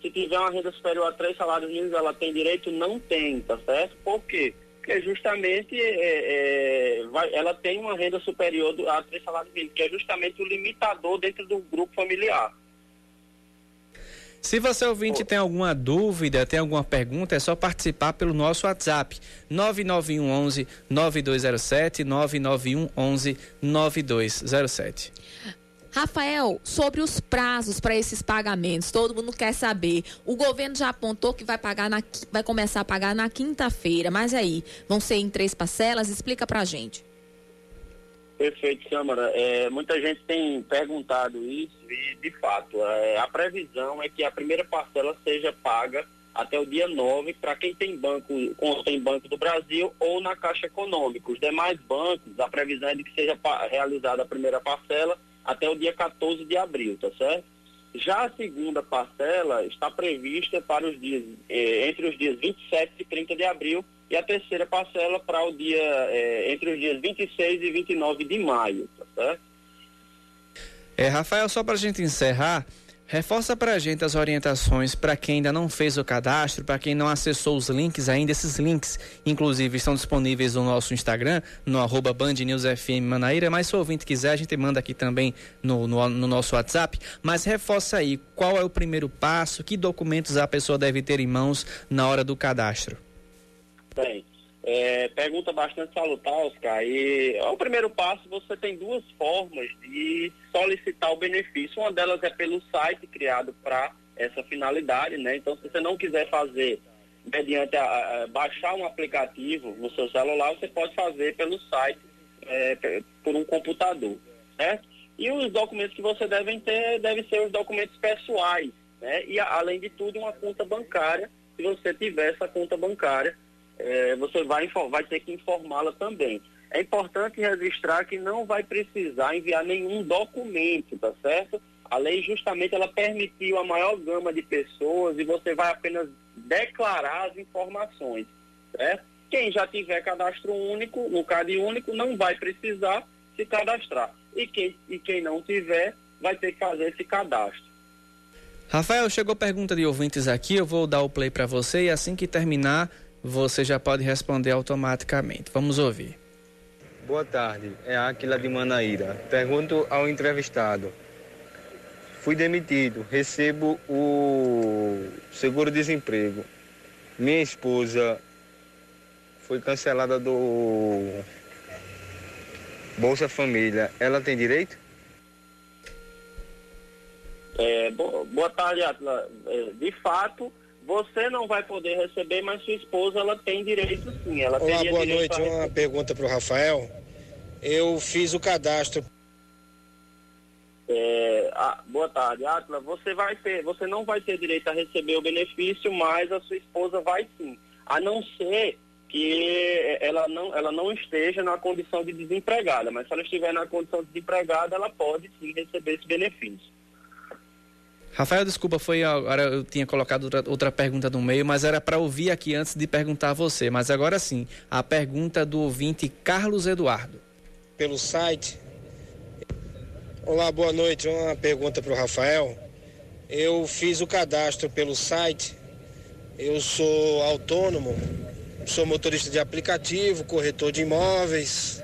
se tiver uma renda superior a três salários mínimos, ela tem direito? Não tem, tá certo? Por quê? Porque justamente é, é, vai, ela tem uma renda superior do, a três salários mínimos, que é justamente o limitador dentro do grupo familiar. Se você ouvinte tem alguma dúvida, tem alguma pergunta, é só participar pelo nosso WhatsApp 991 11 9207 991 11 9207. Rafael, sobre os prazos para esses pagamentos, todo mundo quer saber. O governo já apontou que vai pagar na, vai começar a pagar na quinta-feira, mas aí vão ser em três parcelas? Explica para gente. Perfeito, Câmara. É, muita gente tem perguntado isso e, de fato, é, a previsão é que a primeira parcela seja paga até o dia 9 para quem tem banco, conta em Banco do Brasil ou na Caixa Econômica. Os demais bancos, a previsão é de que seja realizada a primeira parcela até o dia 14 de abril, tá certo? Já a segunda parcela está prevista para os dias, eh, entre os dias 27 e 30 de abril e a terceira parcela para o dia, eh, entre os dias 26 e 29 de maio, tá certo? É, Rafael, só para a gente encerrar, Reforça para a gente as orientações para quem ainda não fez o cadastro, para quem não acessou os links ainda. Esses links, inclusive, estão disponíveis no nosso Instagram, no arroba Band News FM Manaíra. Mas se o ouvinte quiser, a gente manda aqui também no, no, no nosso WhatsApp. Mas reforça aí qual é o primeiro passo, que documentos a pessoa deve ter em mãos na hora do cadastro. É, pergunta bastante salutar, Oscar. E o primeiro passo, você tem duas formas de solicitar o benefício. Uma delas é pelo site criado para essa finalidade, né? Então, se você não quiser fazer mediante a, a, baixar um aplicativo no seu celular, você pode fazer pelo site, é, por um computador, certo? E os documentos que você deve ter devem ser os documentos pessoais, né? E além de tudo, uma conta bancária, se você tiver essa conta bancária é, você vai, vai ter que informá-la também. É importante registrar que não vai precisar enviar nenhum documento, tá certo? A lei justamente ela permitiu a maior gama de pessoas e você vai apenas declarar as informações, certo? Quem já tiver cadastro único, no CAD único, não vai precisar se cadastrar. E quem, e quem não tiver, vai ter que fazer esse cadastro. Rafael, chegou pergunta de ouvintes aqui, eu vou dar o play para você e assim que terminar você já pode responder automaticamente. Vamos ouvir. Boa tarde, é Aquila de Manaíra. Pergunto ao entrevistado. Fui demitido, recebo o seguro-desemprego. Minha esposa foi cancelada do Bolsa Família. Ela tem direito? É, boa tarde, Atila. É, de fato, você não vai poder receber, mas sua esposa ela tem direito sim. Ela Olá, boa noite. Uma pergunta para o Rafael. Eu fiz o cadastro. É, ah, boa tarde, Atla. Você vai ter, você não vai ter direito a receber o benefício, mas a sua esposa vai sim. A não ser que ela não, ela não esteja na condição de desempregada, mas se ela estiver na condição de desempregada, ela pode sim receber esse benefício. Rafael, desculpa, foi agora eu tinha colocado outra, pergunta no meio, mas era para ouvir aqui antes de perguntar a você. Mas agora sim, a pergunta do ouvinte Carlos Eduardo. Pelo site. Olá, boa noite. Uma pergunta para o Rafael. Eu fiz o cadastro pelo site. Eu sou autônomo, sou motorista de aplicativo, corretor de imóveis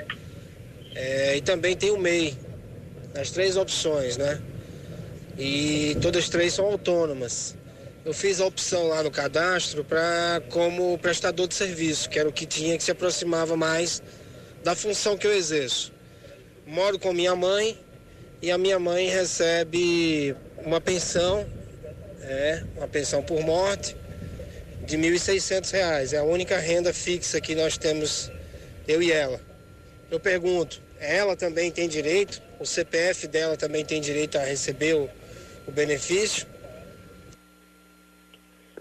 é, e também tenho MEI. As três opções, né? E todas três são autônomas. Eu fiz a opção lá no cadastro para como prestador de serviço, que era o que tinha que se aproximava mais da função que eu exerço. Moro com minha mãe e a minha mãe recebe uma pensão, é, uma pensão por morte de R$ 1.600. É a única renda fixa que nós temos, eu e ela. Eu pergunto, ela também tem direito? O CPF dela também tem direito a receber o, o benefício?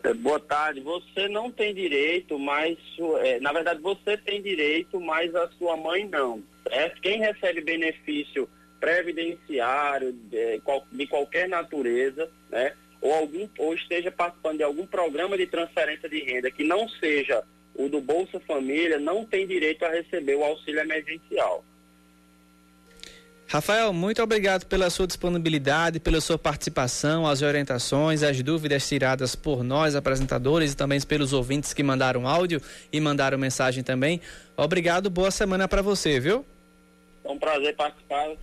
É, boa tarde. Você não tem direito, mas é, na verdade você tem direito, mas a sua mãe não. Certo? Quem recebe benefício previdenciário de, de qualquer natureza, né? Ou, algum, ou esteja participando de algum programa de transferência de renda que não seja o do Bolsa Família, não tem direito a receber o auxílio emergencial. Rafael, muito obrigado pela sua disponibilidade, pela sua participação, as orientações, as dúvidas tiradas por nós, apresentadores, e também pelos ouvintes que mandaram áudio e mandaram mensagem também. Obrigado, boa semana para você, viu? É um prazer participar.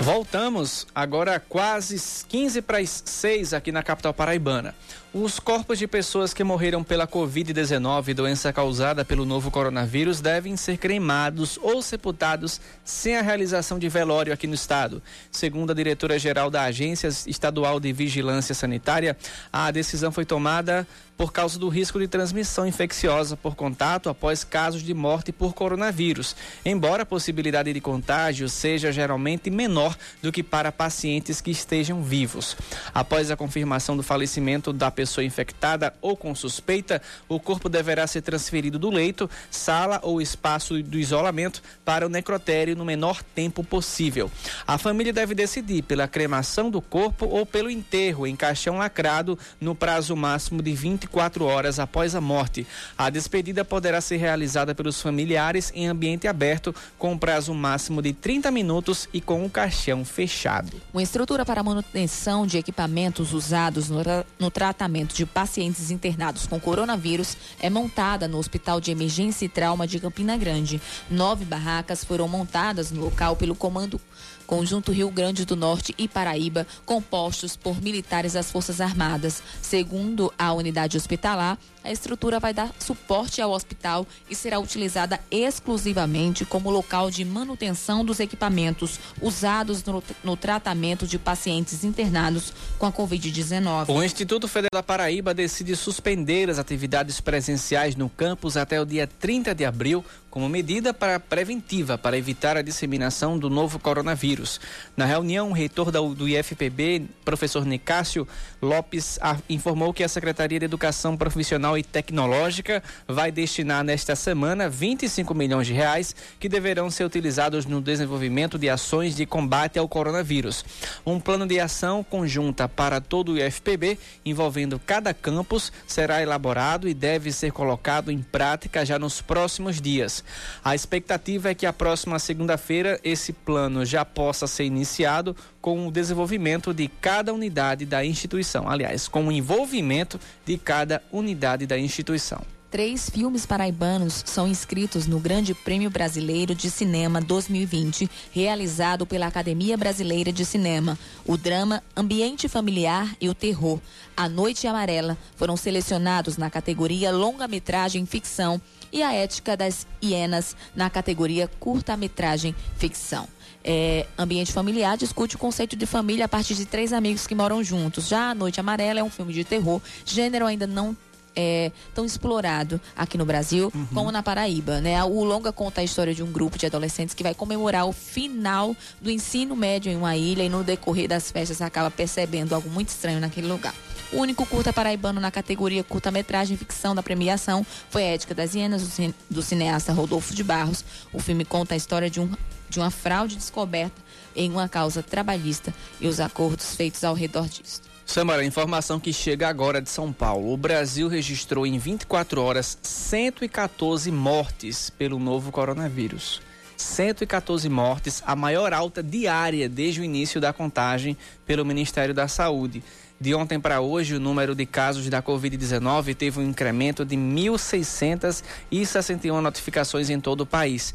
Voltamos agora quase 15 para as 6 aqui na capital paraibana. Os corpos de pessoas que morreram pela Covid-19, doença causada pelo novo coronavírus, devem ser cremados ou sepultados sem a realização de velório aqui no estado. Segundo a diretora-geral da Agência Estadual de Vigilância Sanitária, a decisão foi tomada por causa do risco de transmissão infecciosa por contato após casos de morte por coronavírus, embora a possibilidade de contágio seja geralmente menor do que para pacientes que estejam vivos. Após a confirmação do falecimento da pessoa infectada ou com suspeita, o corpo deverá ser transferido do leito, sala ou espaço do isolamento para o necrotério no menor tempo possível. A família deve decidir pela cremação do corpo ou pelo enterro em caixão lacrado no prazo máximo de 24 horas após a morte. A despedida poderá ser realizada pelos familiares em ambiente aberto com prazo máximo de 30 minutos e com o caixão fechado. Uma estrutura para manutenção de equipamentos usados no, no tratamento tratamento de pacientes internados com coronavírus é montada no Hospital de Emergência e Trauma de Campina Grande. Nove barracas foram montadas no local pelo Comando Conjunto Rio Grande do Norte e Paraíba, compostos por militares das Forças Armadas. Segundo a unidade hospitalar, a estrutura vai dar suporte ao hospital e será utilizada exclusivamente como local de manutenção dos equipamentos usados no, no tratamento de pacientes internados com a Covid-19. O Instituto Federal da Paraíba decide suspender as atividades presenciais no campus até o dia 30 de abril como medida para preventiva para evitar a disseminação do novo coronavírus. Na reunião, o reitor do IFPB, professor Nicásio Lopes, informou que a Secretaria de Educação Profissional e Tecnológica vai destinar nesta semana 25 milhões de reais que deverão ser utilizados no desenvolvimento de ações de combate ao coronavírus. Um plano de ação conjunta para todo o IFPB, envolvendo cada campus, será elaborado e deve ser colocado em prática já nos próximos dias. A expectativa é que a próxima segunda-feira esse plano já possa ser iniciado com o desenvolvimento de cada unidade da instituição. Aliás, com o envolvimento de cada unidade da instituição. Três filmes paraibanos são inscritos no Grande Prêmio Brasileiro de Cinema 2020, realizado pela Academia Brasileira de Cinema. O drama Ambiente Familiar e o Terror, A Noite Amarela, foram selecionados na categoria Longa-Metragem Ficção e A Ética das Hienas, na categoria Curta-Metragem Ficção. É, ambiente familiar discute o conceito de família a partir de três amigos que moram juntos. Já A Noite Amarela é um filme de terror, gênero ainda não é, tão explorado aqui no Brasil uhum. como na Paraíba. Né? O longa conta a história de um grupo de adolescentes que vai comemorar o final do ensino médio em uma ilha e no decorrer das festas acaba percebendo algo muito estranho naquele lugar. O único curta paraibano na categoria curta-metragem ficção da premiação foi a Ética das Hienas, do cineasta Rodolfo de Barros. O filme conta a história de, um, de uma fraude descoberta em uma causa trabalhista e os acordos feitos ao redor disso. Samara, informação que chega agora de São Paulo. O Brasil registrou em 24 horas 114 mortes pelo novo coronavírus. 114 mortes, a maior alta diária desde o início da contagem pelo Ministério da Saúde. De ontem para hoje, o número de casos da Covid-19 teve um incremento de 1.661 notificações em todo o país.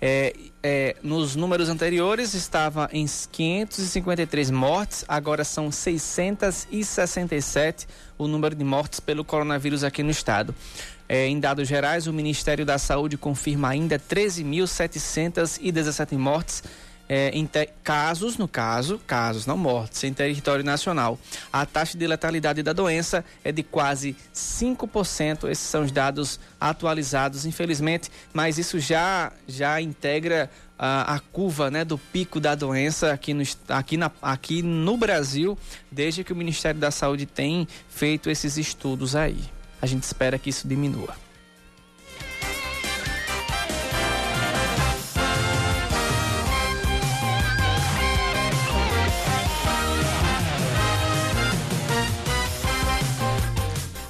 É, é, nos números anteriores estava em 553 mortes, agora são 667 o número de mortes pelo coronavírus aqui no estado. É, em dados gerais, o Ministério da Saúde confirma ainda 13.717 mortes é, em casos, no caso, casos não mortes, em território nacional. A taxa de letalidade da doença é de quase 5%. Esses são os dados atualizados, infelizmente, mas isso já, já integra a, a curva né, do pico da doença aqui no, aqui, na, aqui no Brasil, desde que o Ministério da Saúde tem feito esses estudos aí. A gente espera que isso diminua.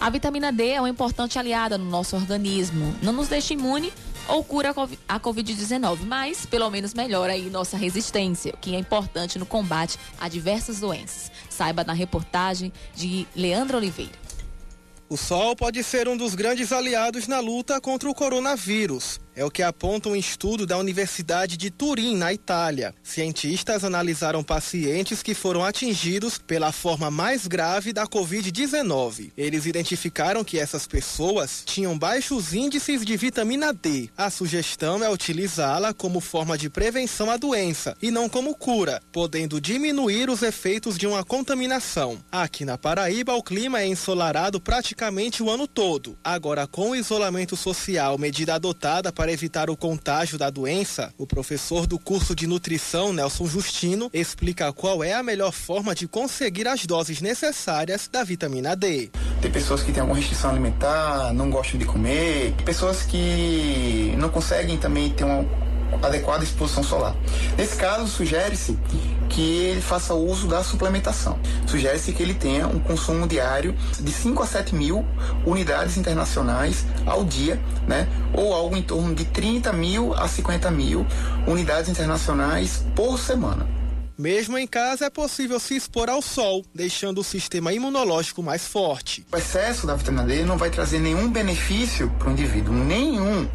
A vitamina D é uma importante aliada no nosso organismo. Não nos deixa imune ou cura a Covid-19, mas pelo menos melhora aí nossa resistência, o que é importante no combate a diversas doenças. Saiba na reportagem de Leandro Oliveira. O sol pode ser um dos grandes aliados na luta contra o coronavírus. É o que aponta um estudo da Universidade de Turim, na Itália. Cientistas analisaram pacientes que foram atingidos pela forma mais grave da Covid-19. Eles identificaram que essas pessoas tinham baixos índices de vitamina D. A sugestão é utilizá-la como forma de prevenção à doença e não como cura, podendo diminuir os efeitos de uma contaminação. Aqui na Paraíba, o clima é ensolarado praticamente o ano todo. Agora, com o isolamento social, medida adotada para para evitar o contágio da doença, o professor do curso de nutrição, Nelson Justino, explica qual é a melhor forma de conseguir as doses necessárias da vitamina D. Tem pessoas que têm alguma restrição alimentar, não gostam de comer, pessoas que não conseguem também ter uma adequada exposição solar. Nesse caso, sugere-se que ele faça uso da suplementação. Sugere-se que ele tenha um consumo diário de 5 a 7 mil unidades internacionais ao dia, né? ou algo em torno de 30 mil a 50 mil unidades internacionais por semana. Mesmo em casa, é possível se expor ao sol, deixando o sistema imunológico mais forte. O excesso da vitamina D não vai trazer nenhum benefício para o indivíduo, nenhum.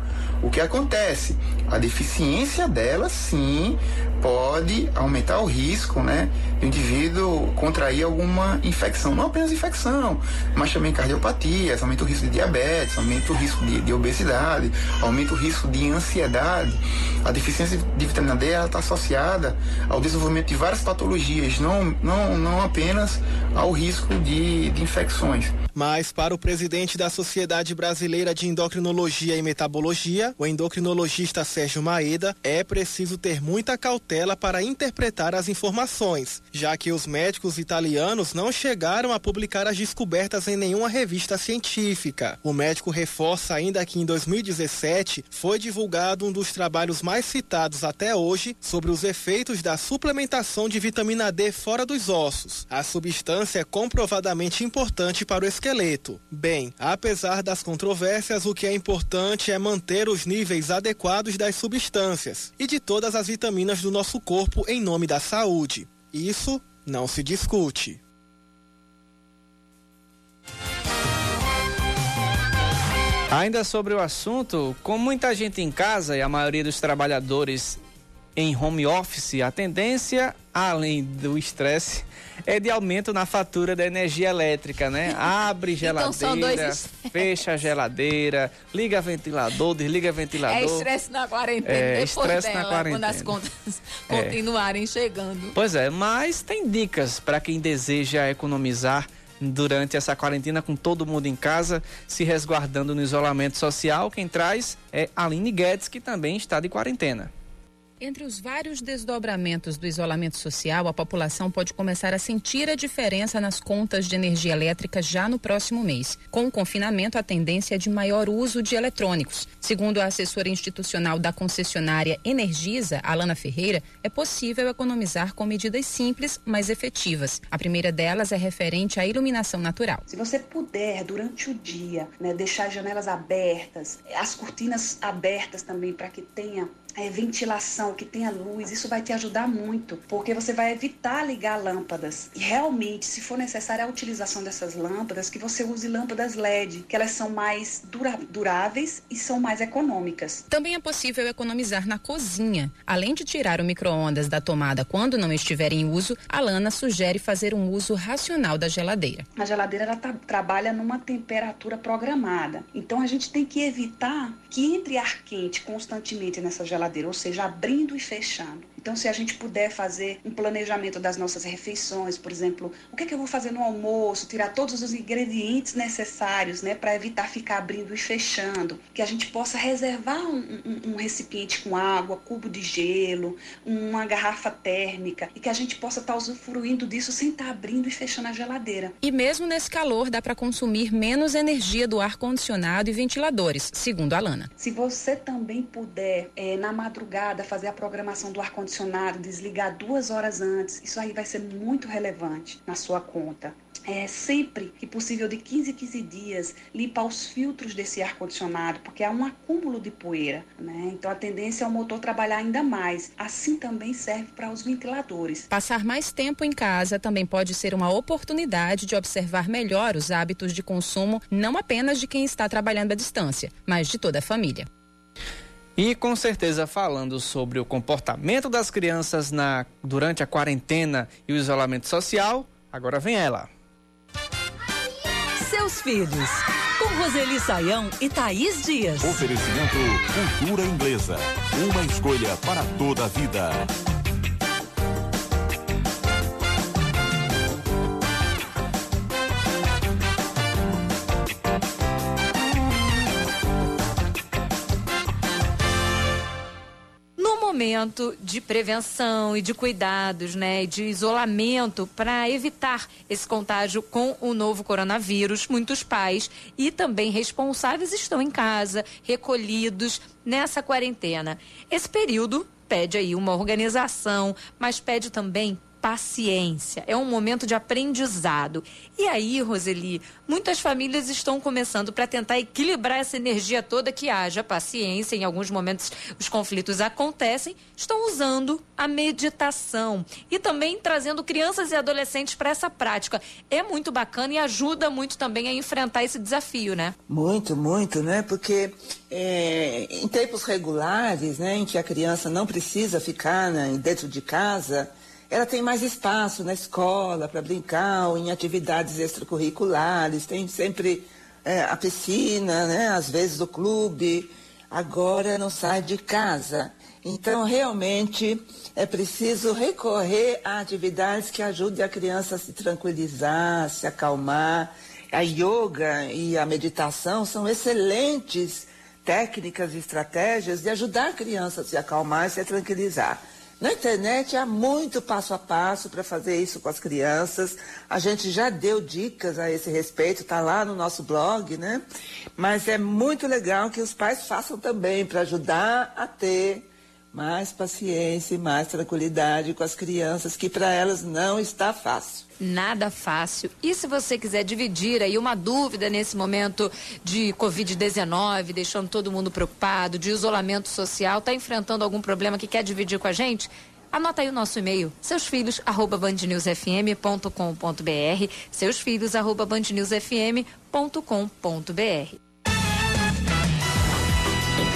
O que acontece? A deficiência dela, sim, pode aumentar o risco, né, do indivíduo contrair alguma infecção, não apenas infecção, mas também cardiopatias, aumenta o risco de diabetes, aumenta o risco de, de obesidade, aumenta o risco de ansiedade. A deficiência de vitamina D está associada ao desenvolvimento de várias patologias, não, não, não apenas ao risco de, de infecções. Mas para o presidente da Sociedade Brasileira de Endocrinologia e Metabologia, o endocrinologista Sérgio Maeda, é preciso ter muita cautela para interpretar as informações, já que os médicos italianos não chegaram a publicar as descobertas em nenhuma revista científica. O médico reforça ainda que em 2017 foi divulgado um dos trabalhos mais citados até hoje sobre os efeitos da suplementação de vitamina D fora dos ossos. A substância é comprovadamente importante para o esqueleto. Bem, apesar das controvérsias, o que é importante é manter os níveis adequados das substâncias e de todas as vitaminas do nosso corpo em nome da saúde. Isso não se discute. Ainda sobre o assunto, com muita gente em casa e a maioria dos trabalhadores em home office, a tendência, além do estresse, é de aumento na fatura da energia elétrica, né? Abre então geladeira, então fecha a geladeira, liga ventilador, desliga ventilador. É estresse na quarentena. É estresse na quarentena. Quando as contas é. continuarem chegando. Pois é, mas tem dicas para quem deseja economizar durante essa quarentena com todo mundo em casa, se resguardando no isolamento social. Quem traz é Aline Guedes, que também está de quarentena. Entre os vários desdobramentos do isolamento social, a população pode começar a sentir a diferença nas contas de energia elétrica já no próximo mês. Com o confinamento, a tendência é de maior uso de eletrônicos. Segundo a assessora institucional da concessionária Energisa, Alana Ferreira, é possível economizar com medidas simples, mas efetivas. A primeira delas é referente à iluminação natural. Se você puder, durante o dia, né, deixar as janelas abertas, as cortinas abertas também, para que tenha é, ventilação, que tenha luz, isso vai te ajudar muito, porque você vai evitar ligar lâmpadas. E realmente, se for necessária a utilização dessas lâmpadas, que você use lâmpadas LED, que elas são mais dura duráveis e são mais econômicas. Também é possível economizar na cozinha. Além de tirar o micro-ondas da tomada quando não estiver em uso, a Lana sugere fazer um uso racional da geladeira. A geladeira ela trabalha numa temperatura programada. Então a gente tem que evitar que entre ar quente constantemente nessa geladeira ou seja, abrindo e fechando. Então, se a gente puder fazer um planejamento das nossas refeições, por exemplo, o que, é que eu vou fazer no almoço, tirar todos os ingredientes necessários, né, para evitar ficar abrindo e fechando, que a gente possa reservar um, um, um recipiente com água, cubo de gelo, uma garrafa térmica e que a gente possa estar tá usufruindo disso sem estar tá abrindo e fechando a geladeira. E mesmo nesse calor, dá para consumir menos energia do ar condicionado e ventiladores, segundo a Lana. Se você também puder, é, na madrugada, fazer a programação do ar condicionado ar-condicionado, desligar duas horas antes, isso aí vai ser muito relevante na sua conta. É, sempre que possível, de 15 em 15 dias, limpar os filtros desse ar-condicionado, porque há um acúmulo de poeira. Né? Então, a tendência é o motor trabalhar ainda mais. Assim também serve para os ventiladores. Passar mais tempo em casa também pode ser uma oportunidade de observar melhor os hábitos de consumo, não apenas de quem está trabalhando à distância, mas de toda a família. E com certeza falando sobre o comportamento das crianças na, durante a quarentena e o isolamento social, agora vem ela. Seus filhos, com Roseli Saião e Thaís Dias. Oferecimento Cultura Inglesa. Uma escolha para toda a vida. Momento de prevenção e de cuidados, né, de isolamento para evitar esse contágio com o novo coronavírus. Muitos pais e também responsáveis estão em casa, recolhidos nessa quarentena. Esse período pede aí uma organização, mas pede também paciência. É um momento de aprendizado. E aí, Roseli, muitas famílias estão começando para tentar equilibrar essa energia toda que haja paciência. Em alguns momentos os conflitos acontecem, estão usando a meditação e também trazendo crianças e adolescentes para essa prática. É muito bacana e ajuda muito também a enfrentar esse desafio, né? Muito, muito, né? Porque é, em tempos regulares, né, em que a criança não precisa ficar né, dentro de casa, ela tem mais espaço na escola para brincar, ou em atividades extracurriculares, tem sempre é, a piscina, né? às vezes o clube. Agora não sai de casa. Então, realmente, é preciso recorrer a atividades que ajudem a criança a se tranquilizar, se acalmar. A yoga e a meditação são excelentes técnicas e estratégias de ajudar a criança a se acalmar e se tranquilizar. Na internet há muito passo a passo para fazer isso com as crianças. A gente já deu dicas a esse respeito, está lá no nosso blog, né? Mas é muito legal que os pais façam também para ajudar a ter mais paciência e mais tranquilidade com as crianças, que para elas não está fácil. Nada fácil. E se você quiser dividir aí uma dúvida nesse momento de Covid-19, deixando todo mundo preocupado, de isolamento social, está enfrentando algum problema que quer dividir com a gente? Anota aí o nosso e-mail, seusfilhos@bandnewsfm.com.br, seusfilhos@bandnewsfm.com.br.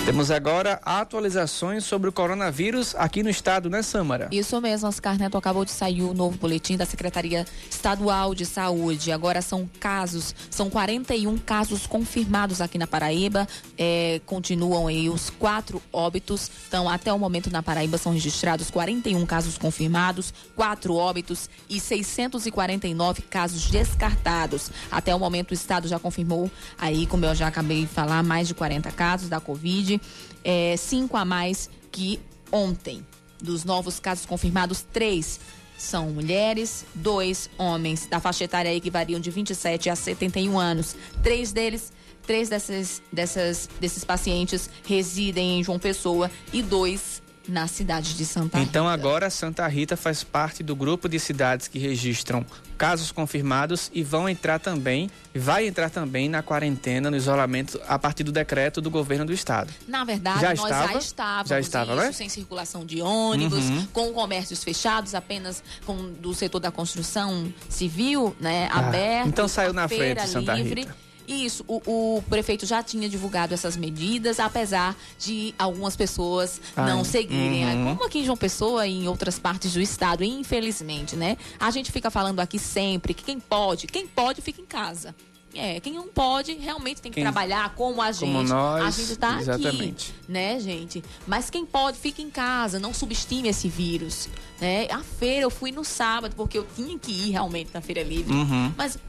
Temos agora atualizações sobre o coronavírus aqui no estado, né, Samara? Isso mesmo, Oscar Neto acabou de sair o novo boletim da Secretaria Estadual de Saúde. Agora são casos, são 41 casos confirmados aqui na Paraíba. É, continuam aí os quatro óbitos. Então, até o momento na Paraíba são registrados 41 casos confirmados, quatro óbitos e 649 casos descartados. Até o momento o estado já confirmou aí, como eu já acabei de falar, mais de 40 casos da Covid é, cinco a mais que ontem. Dos novos casos confirmados, três são mulheres, dois homens da faixa etária aí que variam de 27 a 71 anos. Três deles, três dessas, dessas, desses pacientes residem em João Pessoa e dois na cidade de Santa Rita. Então agora Santa Rita faz parte do grupo de cidades que registram casos confirmados e vão entrar também, vai entrar também na quarentena, no isolamento a partir do decreto do governo do estado. Na verdade, Já nós estava? já estávamos Já estava, isso, né? sem circulação de ônibus, Uhum. com comércios fechados, apenas com do setor da construção civil, né, Ah, aberto. então saiu na frente, Santa livre. Rita. Isso, o, o prefeito já tinha divulgado essas medidas, apesar de algumas pessoas Ah, não seguirem. uhum. Como aqui em João Pessoa e em outras partes do estado, infelizmente, né? A gente fica falando aqui sempre que quem pode, quem pode fica em casa. É, quem não pode realmente tem que Quem- trabalhar como a gente. Como nós, a gente tá exatamente. aqui, né, gente? Mas quem pode, fica em casa, não subestime esse vírus, né? A feira eu fui no sábado porque eu tinha que ir realmente na feira livre, Uhum. mas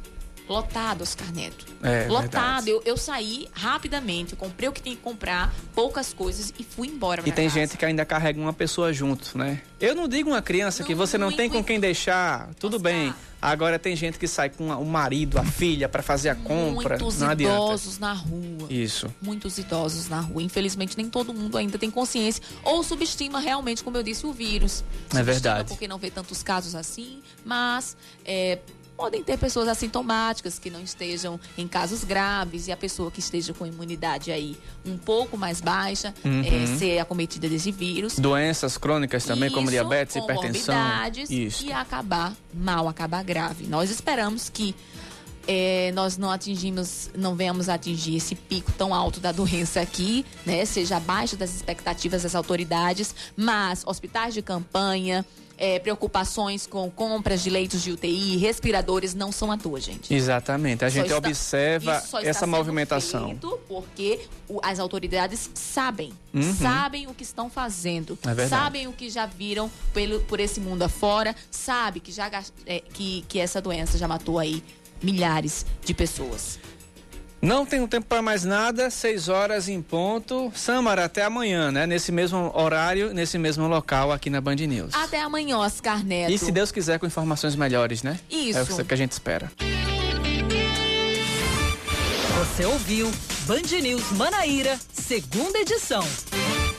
lotado, Oscar Neto. É, lotado. Eu, eu saí rapidamente, eu comprei o que tinha que comprar, poucas coisas e fui embora E tem casa. gente que ainda carrega uma pessoa junto, né? Eu não digo uma criança que você não tem com quem deixar, tudo bem. Agora tem gente que sai com o marido, a filha, pra fazer a compra. Muitos não adianta. idosos na rua. Isso. Muitos idosos na rua. Infelizmente, nem todo mundo ainda tem consciência ou subestima realmente, como eu disse, o vírus. Subestima verdade. Porque não vê tantos casos assim, mas é, podem ter pessoas assintomáticas que não estejam em casos graves e a pessoa que esteja com imunidade aí um pouco mais baixa Uhum. é, ser acometida desse vírus. Doenças crônicas também, como Isso, diabetes, hipertensão. Isso. E acabar mal, acabar grave. Nós esperamos que é, nós não atingimos, não venhamos a atingir esse pico tão alto da doença aqui, né? Seja abaixo das expectativas das autoridades, mas hospitais de campanha, é, preocupações com compras de leitos de UTI, respiradores não são à toa, gente. Exatamente. A gente está- observa essa movimentação. Porque o- as autoridades sabem, Uhum. sabem o que estão fazendo, É sabem o que já viram pelo, por esse mundo afora, sabe que já é, que, que essa doença já matou aí milhares de pessoas. Não tenho tempo para mais nada, seis horas em ponto. Samara, até amanhã, né? Nesse mesmo horário, nesse mesmo local aqui na Band News. Até amanhã, Oscar Neto. E se Deus quiser, com informações melhores, né? Isso. É isso que a gente espera. Você ouviu Band News Manaíra, segunda edição.